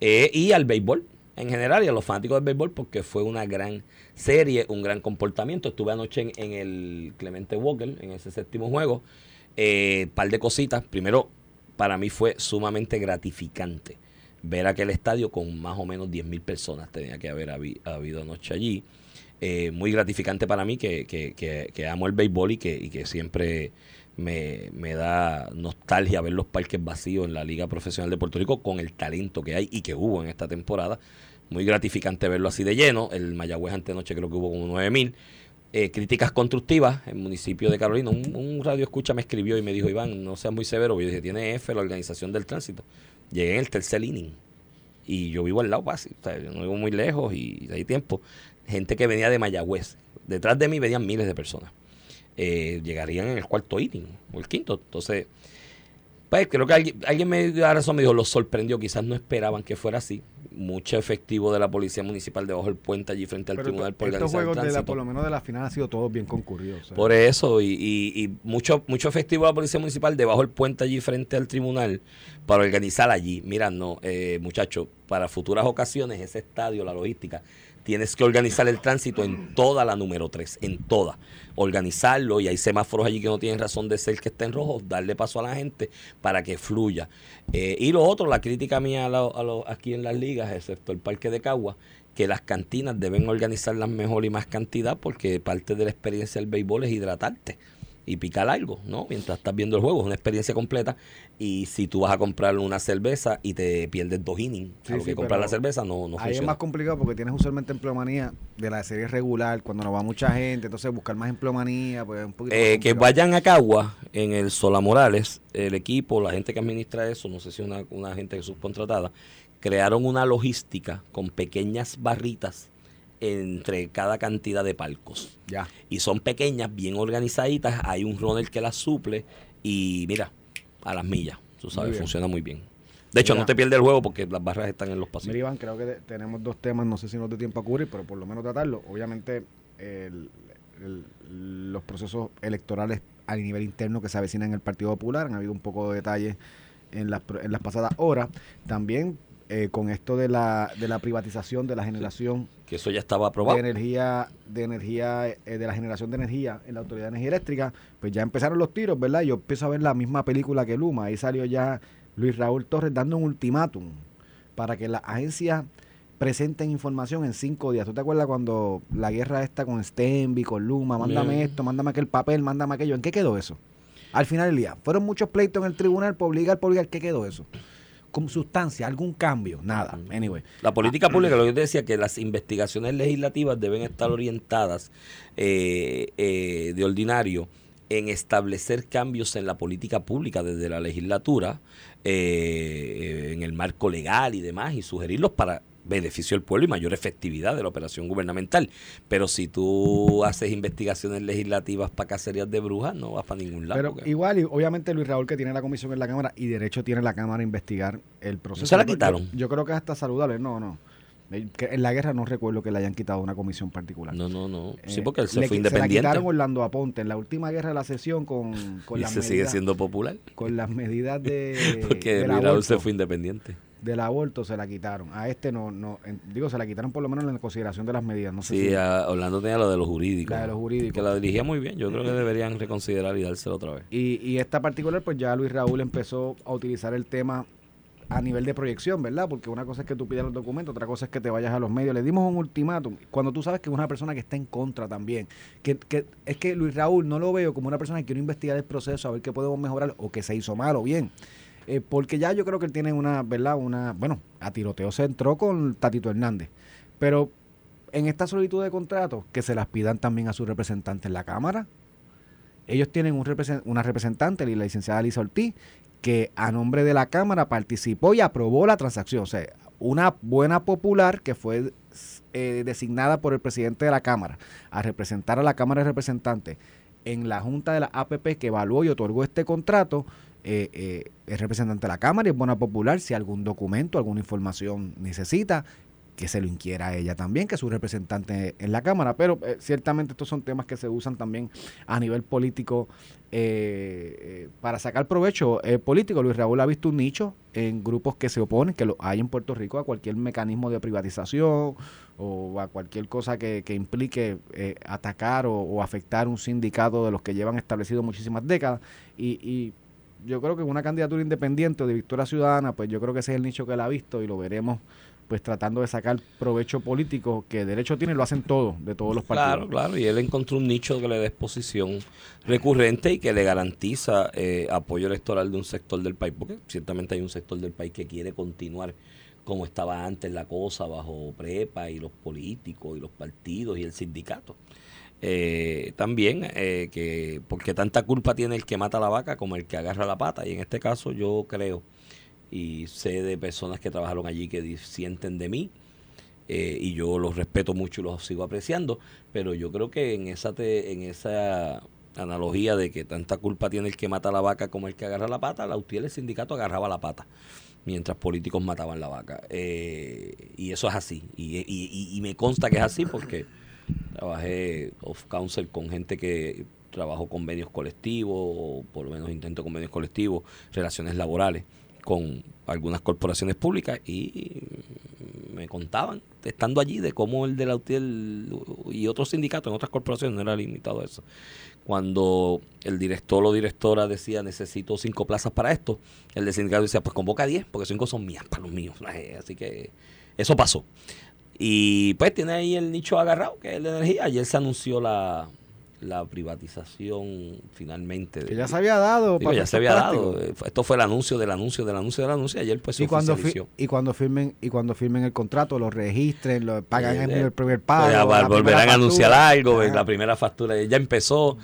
Eh, y al béisbol en general y a los fanáticos del béisbol porque fue una gran serie, un gran comportamiento. Estuve anoche en, el Clemente Walker, en ese séptimo juego. Eh, par de cositas. Primero, para mí fue sumamente gratificante ver aquel estadio con más o menos 10 mil personas. Tenía que haber habi- habido anoche allí. Eh, muy gratificante para mí que, que- que- que amo el béisbol y que, y que siempre me, me da nostalgia ver los parques vacíos en la Liga Profesional de Puerto Rico con el talento que hay y que hubo en esta temporada. Muy gratificante verlo así de lleno. El Mayagüez antenoche creo que hubo como 9 mil. Eh, críticas constructivas, el municipio de Carolina, un, radio escucha me escribió y me dijo, Iván, no seas muy severo, yo dije, tiene F la organización del tránsito. Llegué en el tercer inning y yo vivo al lado casi, o sea, yo no vivo muy lejos y hay tiempo. Gente que venía de Mayagüez, detrás de mí venían miles de personas. Eh, llegarían en el cuarto inning o el quinto, entonces, pues creo que alguien, alguien me dio la razón, me dijo, los sorprendió, quizás no esperaban que fuera así. Mucho efectivo de la policía municipal debajo del puente allí frente al Pero tribunal por estos juegos, de la, por lo menos de la final, han sido todos bien concurridos. sea. Por eso, y, y- y mucho, mucho efectivo de la Policía Municipal debajo del puente allí frente al tribunal para organizar allí. Mira, no, eh, muchachos, para futuras ocasiones, ese estadio, la logística, tienes que organizar el tránsito en toda la número 3, en toda. Organizarlo y hay semáforos allí que no tienen razón de ser que estén rojos, darle paso a la gente para que fluya. Eh, y lo otro, la crítica mía a lo- a aquí en las ligas, excepto el Parque de Cagua, que las cantinas deben organizarlas mejor y más cantidad porque parte de la experiencia del béisbol es hidratarte y picar algo, ¿no? Mientras estás viendo el juego, es una experiencia completa. Y si tú vas a comprar una cerveza y te pierdes dos innings Sí, a lo sí, que comprar la cerveza no, no Ahí es más complicado porque tienes usualmente empleomanía de la serie regular, cuando no va mucha gente, entonces buscar más empleomanía, pues es un poquito Eh, que vayan a Cagua en el Sola Morales, el equipo, la gente que administra eso, no sé si una, una gente subcontratada, crearon una logística con pequeñas barritas entre cada cantidad de palcos. Ya. y son pequeñas, bien organizaditas, hay un runner que las suple y mira, a las millas, tú sabes, Muy funciona muy bien. De hecho, Mira. no te pierdes el juego porque las barras están en los Mira, pasillos. Iván, creo que te- tenemos dos temas, no sé si nos da tiempo a cubrir, pero por lo menos tratarlo. Obviamente, el- el- los procesos electorales a nivel interno que se avecinan en el Partido Popular, han habido un poco de detalles en las, en las pasadas horas. También eh, con esto de la, de la privatización de la generación Que eso ya estaba de aprobado. energía, de energía, eh, de la generación de energía en la Autoridad de Energía Eléctrica, pues ya empezaron los tiros, ¿verdad? Yo empiezo a ver la misma película que Luma. Ahí salió ya Luis Raúl Torres dando un ultimátum para que las agencias presenten información en cinco días. ¿Tú te acuerdas cuando la guerra está con Stenby, con Luma? Mándame Bien. esto, mándame aquel papel, mándame aquello. ¿En qué quedó eso? Al final del día, fueron muchos pleitos en el tribunal por obligar, por obligar. ¿Qué quedó eso? Con sustancia, algún cambio, nada. Anyway, La política pública, lo que yo te decía, que las investigaciones legislativas deben estar orientadas eh, eh, de ordinario en establecer cambios en la política pública desde la legislatura, eh, en el marco legal y demás, y sugerirlos para beneficio del pueblo y mayor efectividad de la operación gubernamental. Pero si tú haces investigaciones legislativas para cacerías de brujas, no vas para ningún lado. Pero porque- igual, y obviamente Luis Raúl que tiene la comisión en la Cámara y derecho tiene la Cámara a investigar el proceso. se la quitaron? Yo, creo que es hasta saludable. No, no. Eh, En la guerra no recuerdo que le hayan quitado una comisión particular. no, no, no. Sí, Eh, porque él se fue qui- Se la independiente quitaron Orlando Aponte en la última guerra de la sesión con, con y las se sigue medidas, siendo popular. con las medidas de, Porque Raúl se fue independiente. Del aborto se la quitaron. A este no, no en- digo, se la quitaron por lo menos en la consideración de las medidas. No sé Sí, si- a Orlando tenía lo de los jurídicos. La de los jurídicos. Que la dirigía muy bien. Yo creo que deberían reconsiderar y dárselo otra vez. Y, y esta particular, pues ya Luis Raúl empezó a utilizar el tema a nivel de proyección, ¿verdad? Porque una cosa es que tú pidas los documentos, otra cosa es que te vayas a los medios. Le dimos un ultimátum. Cuando tú sabes que es una persona que está en contra también. Que, que es que Luis Raúl no lo veo como una persona que quiere investigar el proceso, a ver qué podemos mejorar o que se hizo mal o bien. Eh, porque ya yo creo que él tiene una, ¿verdad? Una, bueno, a tiroteo se entró con Tatito Hernández. Pero en esta solicitud de contrato, que se las pidan también a su representante en la Cámara, ellos tienen un represen- una representante, la licenciada Lisa Ortiz, que a nombre de la Cámara participó y aprobó la transacción. O sea, una buena popular que fue eh, designada por el presidente de la Cámara a representar a la Cámara de Representantes en la Junta de la APP que evaluó y otorgó este contrato. Eh, eh, es representante de la Cámara y es buena popular. Si algún documento, alguna información necesita, que se lo inquiera ella también, que es su representante en la Cámara. Pero eh, ciertamente estos son temas que se usan también a nivel político eh, eh, para sacar provecho eh, político. Luis Raúl ha visto un nicho en grupos que se oponen, que lo hay en Puerto Rico, a cualquier mecanismo de privatización o a cualquier cosa que, que implique atacar o, o afectar un sindicato de los que llevan establecido muchísimas décadas. Y, y yo creo que una candidatura independiente de Victoria Ciudadana, pues yo creo que ese es el nicho que él ha visto y lo veremos pues tratando de sacar provecho político que derecho tiene lo hacen todos de todos los partidos Claro, claro. Y él encontró un nicho que le dé exposición recurrente y que le garantiza eh, apoyo electoral de un sector del país. Porque ciertamente hay un sector del país que quiere continuar como estaba antes la cosa, bajo prepa y los políticos y los partidos y el sindicato. Eh, también eh, que porque tanta culpa tiene el que mata la vaca como el que agarra la pata. Y en este caso yo creo y sé de personas que trabajaron allí que sienten de mí eh, y yo los respeto mucho y los sigo apreciando pero yo creo que en esa te- en esa analogía de que tanta culpa tiene el que mata la vaca como el que agarra la pata la UTIEL el sindicato agarraba la pata mientras políticos mataban la vaca. Eh, y eso es así. Y- y- y me consta que es así porque trabajé off council con gente que trabajó convenios colectivos o por lo menos intento convenios colectivos relaciones laborales con algunas corporaciones públicas y me contaban estando allí de cómo el de la UTIEL y otros sindicatos en otras corporaciones no era limitado a eso cuando el director o directora decía necesito cinco plazas para esto, el de sindicato decía pues convoca 10 porque cinco son mías para los míos. Así que eso pasó. Y pues tiene ahí el nicho agarrado que es el de energía. Ayer se anunció la, la privatización finalmente. que ya se había dado Digo, ya se había dado. Eh, Esto fue el anuncio del anuncio del anuncio del anuncio. Ayer pues se y cuando y cuando firmen y cuando firmen el contrato lo registren lo pagan Eh, el, eh, el primer pago Pues, ya la volverán a anunciar algo, Ajá. la primera factura ya empezó.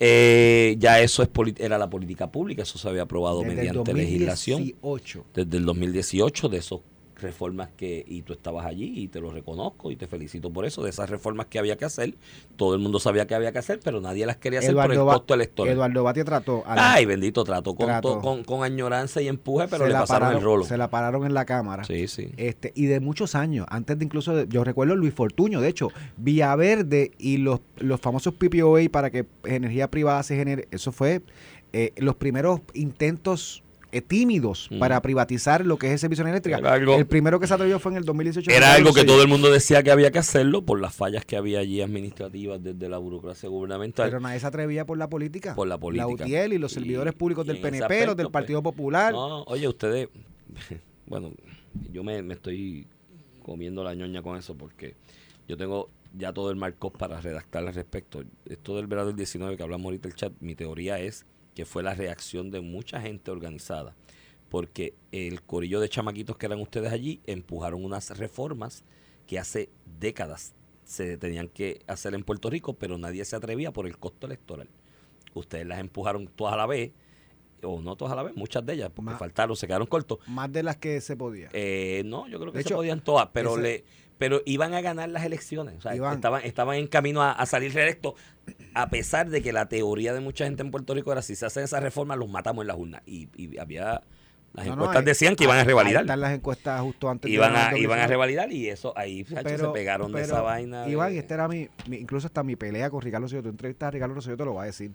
Eh, ya eso es era la política pública, eso se había aprobado Desde el mediante legislación 2018. desde el 2018 de esas reformas que y tú estabas allí y te lo reconozco y te felicito por eso. De esas reformas que había que hacer todo el mundo sabía que había que hacer pero nadie las quería hacer por el costo electoral. Eduardo Batia trató la- ay bendito trato con, to- con, con añoranza y empuje pero se le pasaron pararon, el rolo. se la pararon en la cámara. Sí sí. Este y de muchos años antes de incluso yo recuerdo Luis Fortuño de hecho Villaverde y los los famosos PPOA para que energía privada se genere eso fue eh, los primeros intentos tímidos Mm. para privatizar lo que es el servicio eléctrica Era algo- el primero que se atrevió fue en el 2018 Era algo que todo el mundo decía que había que hacerlo por las fallas que había allí administrativas desde la burocracia gubernamental. pero nadie se atrevía por la política Por la política. UTIEL y los Y- servidores públicos del PNP aspecto, los del pues, Partido Popular No, oye, ustedes, bueno, yo me, me estoy comiendo la ñoña con eso porque yo tengo ya todo el marco para redactar al respecto. Esto del verano del 19 que hablamos ahorita el chat, mi teoría es que fue la reacción de mucha gente organizada porque el corillo de chamaquitos que eran ustedes allí empujaron unas reformas que hace décadas se tenían que hacer en Puerto Rico, pero nadie se atrevía por el costo electoral. Ustedes las empujaron todas a la vez, o no todas a la vez, muchas de ellas, porque Más- faltaron, se quedaron cortos. Más de las que se podía. Eh, no, yo creo que De se hecho, podían todas, pero ese- le pero iban a ganar las elecciones. O sea, estaban, estaban en camino a, a salir reelectos, a pesar de que la teoría de mucha gente en Puerto Rico era si se hacen esas reformas, los matamos en las urnas. Y, y había. Las No, no, encuestas ahí- decían que iban a revalidar. Están las encuestas justo antes Iban a, iban a 2019. revalidar y eso ahí se pegaron de esa vaina. Iván, de- y este era mi, mi- incluso hasta mi pelea con Ricardo Rosselló. Tú entrevistas a Ricardo Rosselló, te lo va a decir.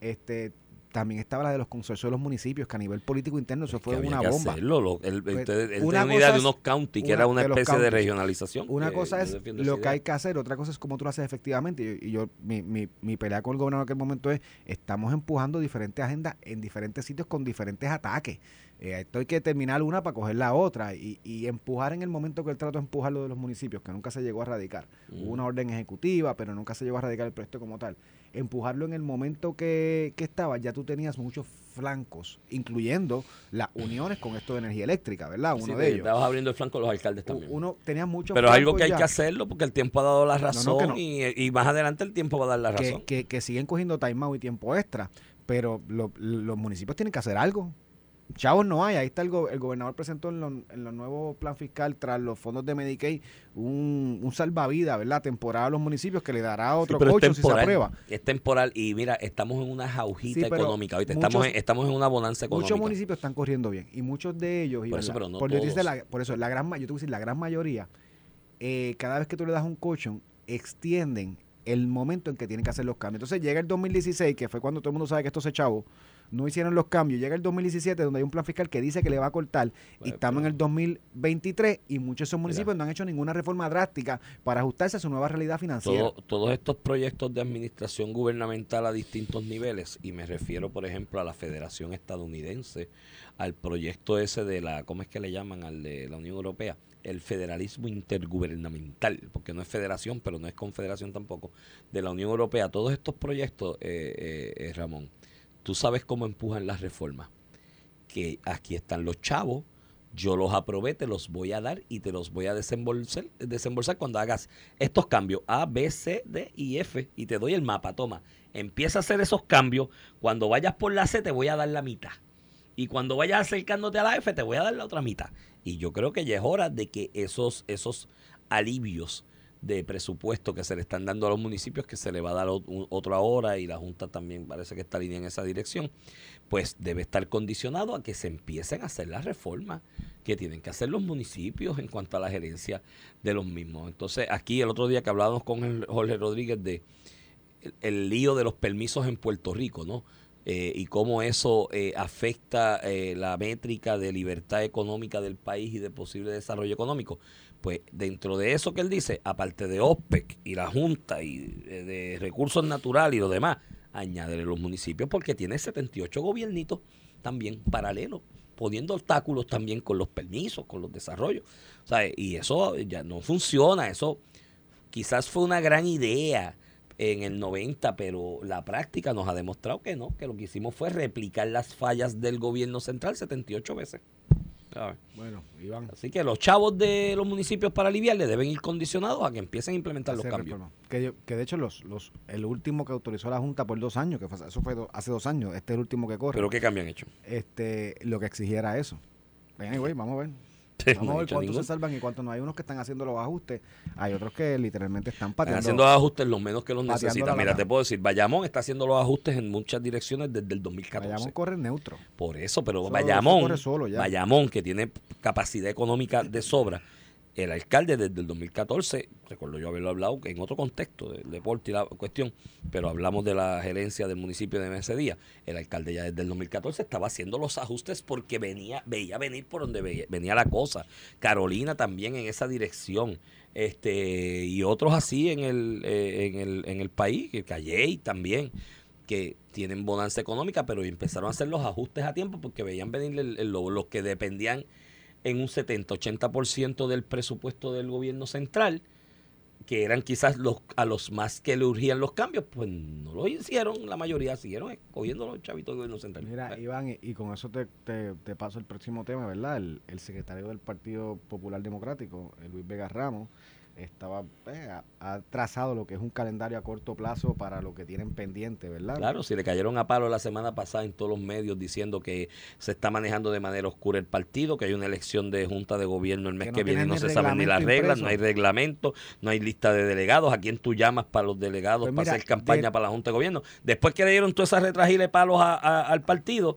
Este, también estaba la de los consorcios de los municipios, que a nivel político interno eso fue una bomba. hacerlo, lo- él, Pues, él una cosa de unos county, que una era una de especie de regionalización. Una cosa es lo que hay que hacer, otra cosa es cómo tú lo haces efectivamente. Y, y yo, mi, mi, mi pelea con el gobernador en aquel momento es, estamos empujando diferentes agendas en diferentes sitios con diferentes ataques. Eh, esto hay que terminar una para coger la otra y, y empujar en el momento que él trató de empujar lo de los municipios, que nunca se llegó a radicar. Hubo una orden ejecutiva, pero nunca se llegó a radicar el proyecto como tal. Empujarlo en el momento que, que estaba, ya tú tenías muchos flancos, incluyendo las uniones con esto de energía eléctrica, ¿verdad? Uno Sí, de ellos. Estabas abriendo el flanco a los alcaldes también. Uno tenía muchos Pero es algo que hay ya. que hacerlo porque el tiempo ha dado la razón no. Y, y más adelante el tiempo va a dar la razón. que, que, que siguen cogiendo timeout y tiempo extra, pero lo- los municipios tienen que hacer algo. Chavos no hay, ahí está el, go- el gobernador presentó en, los en los nuevos plan fiscal tras los fondos de Medicaid un, un salvavidas, ¿verdad? Temporal a los municipios que le dará Sí, otro cocho si se aprueba. Es temporal y mira, estamos en una jaujita Sí, económica. muchos- estamos, en, estamos en una bonanza económica. Muchos municipios están corriendo bien y muchos de ellos, y Por eso, pero no por, todos. la- por eso, la gran, yo te voy a decir, la gran mayoría, eh, cada vez que tú le das un colchón, extienden el momento en que tienen que hacer los cambios. Entonces llega el 2016, que fue cuando todo el mundo sabe que esto se chavo, no hicieron los cambios. Llega el 2017, donde hay un plan fiscal que dice que le va a cortar, y Bueno, estamos en pero- el 2023, y muchos de esos municipios no han hecho ninguna reforma drástica para ajustarse a su nueva realidad financiera. Todo- todos estos proyectos de administración gubernamental a distintos niveles, y me refiero, por ejemplo, a la Federación Estadounidense, al proyecto ese de la, ¿cómo es que le llaman? Al de la Unión Europea, el federalismo intergubernamental, porque no es federación, pero no es confederación tampoco, de la Unión Europea. Todos estos proyectos, eh, eh, eh, Ramón, tú sabes cómo empujan las reformas. Que aquí están los chavos, yo los aprobé, te los voy a dar y te los voy a desembolsar, desembolsar cuando hagas estos cambios A, B, C, D y F y te doy el mapa. Toma, empieza a hacer esos cambios. Cuando vayas por la C te voy a dar la mitad. Y cuando vayas acercándote a la F te voy a dar la otra mitad. Y yo creo que ya es hora de que esos, esos alivios de presupuesto que se le están dando a los municipios, que se le va a dar otro ahora y la Junta también parece que está línea en esa dirección, pues debe estar condicionado a que se empiecen a hacer las reformas que tienen que hacer los municipios en cuanto a la gerencia de los mismos. Entonces, aquí el otro día que hablábamos con Jorge Rodríguez de el, el lío de los permisos en Puerto Rico, ¿no? Eh, y cómo eso eh, afecta eh, la métrica de libertad económica del país y de posible desarrollo económico. Pues dentro de eso que él dice, aparte de OPEC y la Junta y de recursos naturales y lo demás, añádele los municipios porque tiene 78 gobiernitos también paralelos, poniendo obstáculos también con los permisos, con los desarrollos. Sea, y eso ya no funciona, eso quizás fue una gran idea en el 90, pero la práctica nos ha demostrado que no, que lo que hicimos fue replicar las fallas del gobierno central 78 veces. Bueno, Iván. Así que los chavos de los municipios para aliviarle deben ir condicionados a que empiecen a implementar los cambios. Que, de hecho los, los el último que autorizó la Junta por dos años, que fue, eso fue do- hace dos años, este es el último que corre, Pero ¿qué cambio han hecho? este lo que exigiera eso. Anyway, vamos a ver. No Vamos a han ver cuántos se salvan y cuántos no. Hay unos que están haciendo los ajustes, hay otros que literalmente están Están pateando. haciendo ajustes lo menos que los necesitan. Mira, te puedo decir, Bayamón está haciendo los ajustes en muchas direcciones desde el 2014. Vayamos corre neutro. Por eso, pero Bayamón, solo ya. Bayamón, que tiene capacidad económica de sobra, el alcalde desde el 2014, recuerdo yo haberlo hablado en otro contexto del deporte y la cuestión, pero hablamos de la gerencia del municipio de ese día. El alcalde ya desde el 2014 estaba haciendo los ajustes porque venía, veía venir por donde venía la cosa. Carolina también en esa dirección. Este, y otros así en el, eh, en el, en el país, que Calley también que tienen bonanza económica, pero empezaron a hacer los ajustes a tiempo porque veían venir el- el- lo- los que dependían en un 70-80% del presupuesto del gobierno central, que eran quizás los a los más que le urgían los cambios, pues no lo hicieron, la mayoría siguieron escogiendo los chavitos del gobierno central. Mira, Iván, y, y con eso te, te, te paso el próximo tema, ¿verdad? El, el secretario del Partido Popular Democrático, Luis Vega Ramos, estaba eh, ha, trazado lo que es un calendario a corto plazo para lo que tienen pendiente, ¿verdad? Claro, si le cayeron a palo la semana pasada en todos los medios diciendo que se está manejando de manera oscura el partido, que hay una elección de junta de gobierno el mes Que viene y no se saben ni las reglas, impreso. no hay reglamento, no hay lista de delegados, a quién tú llamas para los delegados Pues para hacer campaña de- para la junta de gobierno. Después que le dieron todas esas retragiles palos a- a- al partido,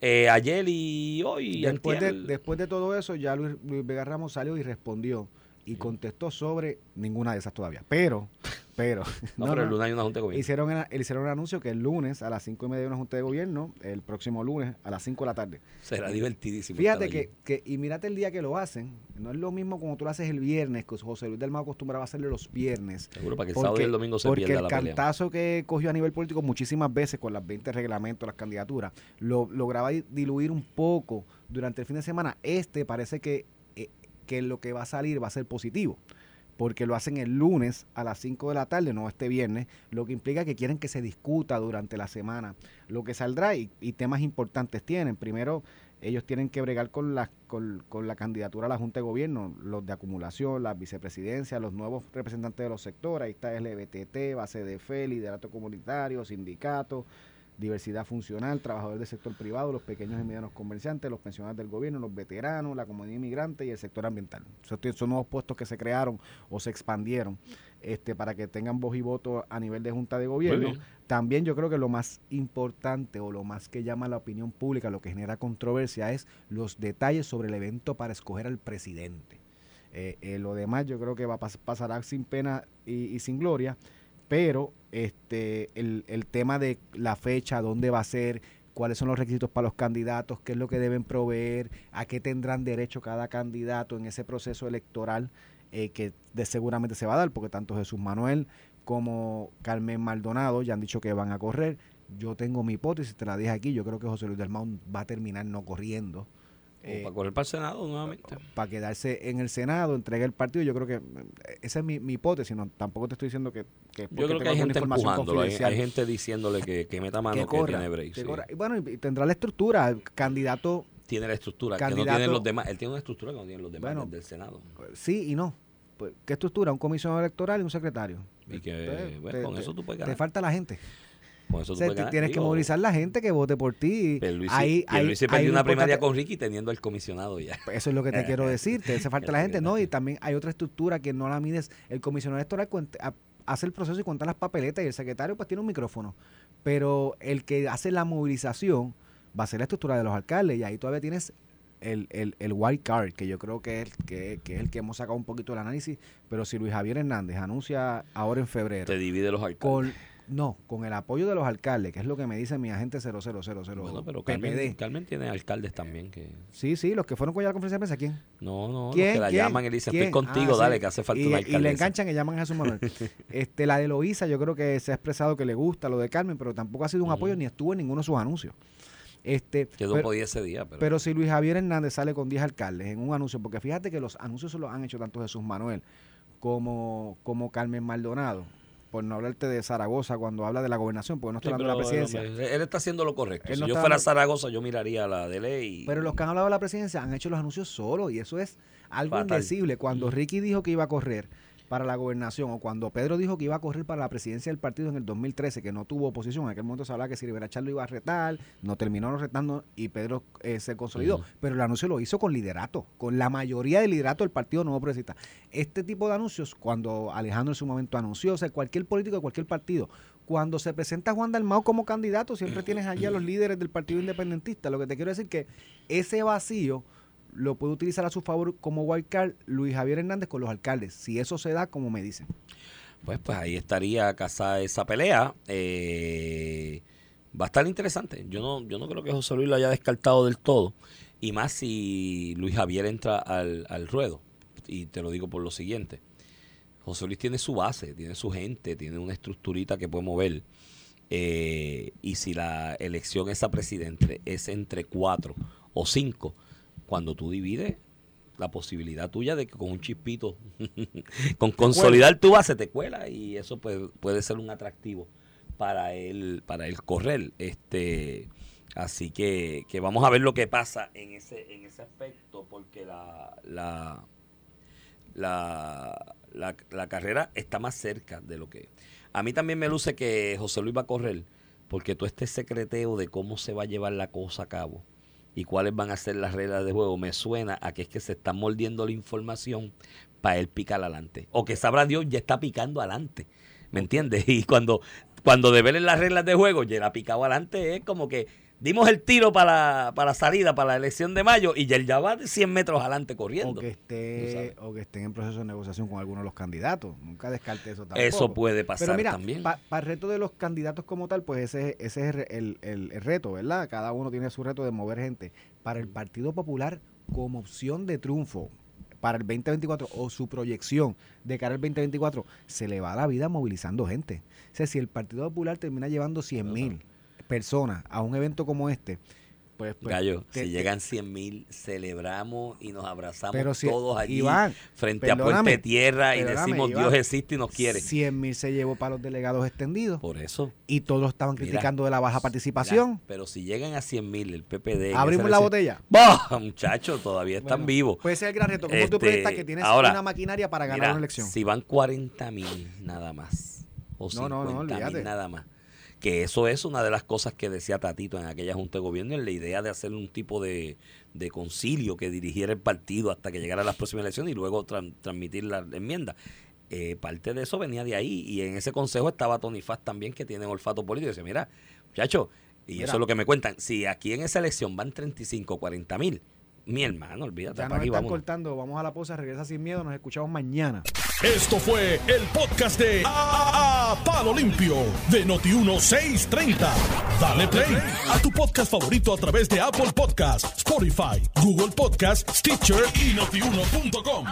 eh, ayer y hoy, Después de, después de todo eso, ya Luis, Luis Vega Ramos salió y respondió y contestó sobre ninguna de esas todavía. Pero, pero, no, no, pero el lunes hay una junta de gobierno. Hicieron, hicieron un anuncio que el lunes a las cinco y media hay una junta de gobierno, el próximo lunes a las 5 de la tarde. Será divertidísimo. Fíjate que, que, y mírate el día que lo hacen, no es lo mismo como tú lo haces el viernes, que José Luis del Mago acostumbraba a hacerlo los viernes. Seguro para que el sábado y el domingo se porque el la pelea. cantazo que cogió a nivel político muchísimas veces con las 20 reglamentos, las candidaturas, lo lograba di- diluir un poco durante el fin de semana. Este parece que, que lo que va a salir va a ser positivo. Porque lo hacen el lunes a las 5 de la tarde, no este viernes, lo que implica que quieren que se discuta durante la semana lo que saldrá y, temas importantes tienen. Primero, ellos tienen que bregar con la, con, con la candidatura a la Junta de Gobierno, los de acumulación, las vicepresidencias, los nuevos representantes de los sectores, ahí está LBTT, base de fe, liderato comunitario, sindicato, diversidad funcional, trabajadores del sector privado, los pequeños y medianos comerciantes, los pensionados del gobierno, los veteranos, la comunidad inmigrante y el sector ambiental. Esos son nuevos puestos que se crearon o se expandieron este, para que tengan voz y voto a nivel de Junta de Gobierno. También yo creo que lo más importante o lo más que llama la opinión pública, lo que genera controversia es los detalles sobre el evento para escoger al presidente. Eh, eh, lo demás yo creo que va a pas- pasará sin pena y, y sin gloria, pero este el, el tema de la fecha, dónde va a ser, cuáles son los requisitos para los candidatos, qué es lo que deben proveer, a qué tendrán derecho cada candidato en ese proceso electoral eh, que de seguramente se va a dar, porque tanto Jesús Manuel como Carmen Maldonado ya han dicho que van a correr. Yo tengo mi hipótesis, te la dije aquí, yo creo que José Luis del Mau va a terminar no corriendo. O eh, para correr para el Senado nuevamente. para quedarse en el Senado, entrega el partido. Yo creo que eh, esa es mi, mi hipótesis. No, tampoco te estoy diciendo que. que Yo creo que hay gente empujándolo, hay, gente diciéndole que, que meta mano, que, corra, tiene break. que sí. corra. Y bueno, y tendrá la estructura. Candidato, Tiene la estructura, que no tienen los demás. Él tiene una estructura que no tienen los demás Bueno, del Senado. eh, sí y no. Pues, ¿Qué estructura? Un comisionado electoral y un secretario. Y que, bueno, te- con te- eso tú puedes Te ganar. falta la gente. Con eso O tú sea, te- ganar. tienes que movilizar la gente que vote por ti. Pierluisi, Ahí- ahí- ahí perdió una primaria con Ricky teniendo el comisionado ya. Pues Eso es lo que te quiero decir, te hace falta la gente, ¿no? Y también hay otra estructura que no la mides. El comisionado electoral hace el proceso y cuenta las papeletas y el secretario pues tiene un micrófono. Pero el que hace la movilización va a ser la estructura de los alcaldes y ahí todavía tienes el, el, el wild card, que yo creo que es, que, que es el que hemos sacado un poquito del análisis. Pero si Luis Javier Hernández anuncia ahora en febrero Te divide los alcaldes. con no, con el apoyo de los alcaldes, que es lo que me dice mi agente 0000 bueno, pero. Carmen, Carmen tiene alcaldes también que... Sí, sí, los que fueron con ella a la conferencia de prensa, ¿quién? No, no, los que la ¿Quién? llaman y le dicen, ¿Quién? estoy contigo, Ah, dale, sí. que hace falta y, una y le enganchan y llaman a Jesús Manuel. este, la de Loíza, yo creo que se ha expresado que le gusta lo de Carmen, pero tampoco ha sido un apoyo ni estuvo en ninguno de sus anuncios. Este, Que no pero, podía ese día, pero... pero si Luis Javier Hernández sale con 10 alcaldes en un anuncio, porque fíjate que los anuncios se los han hecho tanto Jesús Manuel como, como Carmen Maldonado, por no hablarte de Zaragoza cuando habla de la gobernación, porque no Sí, está hablando de la presidencia. él está haciendo lo correcto. Él si no yo fuera a dando- Zaragoza, yo miraría la de ley. y- Pero los que han hablado de la presidencia han hecho los anuncios solos y eso es algo Fatal. indecible. Cuando Ricky dijo que iba a correr para la gobernación o cuando Pedro dijo que iba a correr para la presidencia del partido en el 2013, que no tuvo oposición, en aquel momento se hablaba que si Rivera Char lo iba a retar, no terminó no retando y Pedro eh, se consolidó. Pero el anuncio lo hizo con liderato, con la mayoría del liderato del Partido Nuevo Progresista. Este tipo de anuncios, cuando Alejandro en su momento anunció, o sea, cualquier político de cualquier partido, cuando se presenta Juan Dalmao como candidato, siempre tienes allí a los líderes del Partido Independentista. Lo que te quiero decir que ese vacío lo puede utilizar a su favor como wildcard Luis Javier Hernández con los alcaldes, si eso se da como me dicen. Pues, pues ahí estaría casada esa pelea. Eh, va a estar interesante. Yo no, yo no creo que José Luis lo haya descartado del todo. Y más si Luis Javier entra al, al ruedo. Y te lo digo por lo siguiente. José Luis tiene su base, tiene su gente, tiene una estructurita que puede mover. Eh, y si la elección esa presidente es entre cuatro o cinco, cuando tú divides, la posibilidad tuya de que con un chispito, con consolidar tu base te cuela y eso puede, puede ser un atractivo para él, para él correr. Este, así que, que vamos a ver lo que pasa en ese, en ese aspecto, porque la, la, la, la, la carrera está más cerca de lo que A mí también me luce que José Luis va a correr, porque todo este secreteo de cómo se va a llevar la cosa a cabo y cuáles van a ser las reglas de juego, me suena a que es que se está mordiendo la información para él picar adelante. O que sabrá Dios, ya está picando adelante. ¿Me entiendes? Y cuando, cuando develen las reglas de juego, ya ha picado adelante, es como que dimos el tiro para, para la salida, para la elección de mayo, y ya va de 100 metros adelante corriendo. O que, esté, o que estén en proceso de negociación con alguno de los candidatos. Nunca descarte eso tampoco. Eso puede pasar Pero mira, también. Para el reto de los candidatos como tal, pues ese, ese es el, el- el reto, ¿verdad? Cada uno tiene su reto de mover gente. Para el Partido Popular, como opción de triunfo para el 2024 o su proyección de cara al 2024, se le va la vida movilizando gente. O sea, si el Partido Popular termina llevando 100 mil personas a un evento como este, pues... pues, Gallo, te- si llegan 100 mil, celebramos y nos abrazamos Pero si- todos allí Iván, frente a perdóname, Puente Tierra y decimos Iván, Dios existe y nos quiere. 100 mil se llevó para los delegados extendidos Por eso. y todos estaban Mira, criticando de la baja participación. Mira, pero si llegan a 100 mil el PPD. Abrimos la botella. ¡Bah! Muchachos, todavía están Bueno, vivos. Puede ser el gran reto. ¿Cómo tú Este, proyectas que tienes ahora, una maquinaria para ganar Mira, una elección? Si van 40 mil nada más, o No, no, no, 50 mil nada más, que eso es una de las cosas que decía Tatito en aquella Junta de Gobierno, en la idea de hacer un tipo de, de concilio que dirigiera el partido hasta que llegara a las próximas elecciones y luego tran- transmitir la enmienda. Eh, parte de eso venía de ahí y en ese consejo estaba Tony Faz también que tiene olfato político y dice, mira, muchacho, y Mira. eso es lo que me cuentan, si aquí en esa elección van 35, 40 mil, mi hermano, olvídate, ya para nos aquí están vamos. cortando. Vamos a la pausa. Regresa sin miedo. Nos escuchamos mañana. Esto fue el podcast de A, A- Palo Limpio de Noti1630. Dale play a tu podcast favorito a través de Apple Podcasts, Spotify, Google Podcasts, Stitcher y notiuno.com.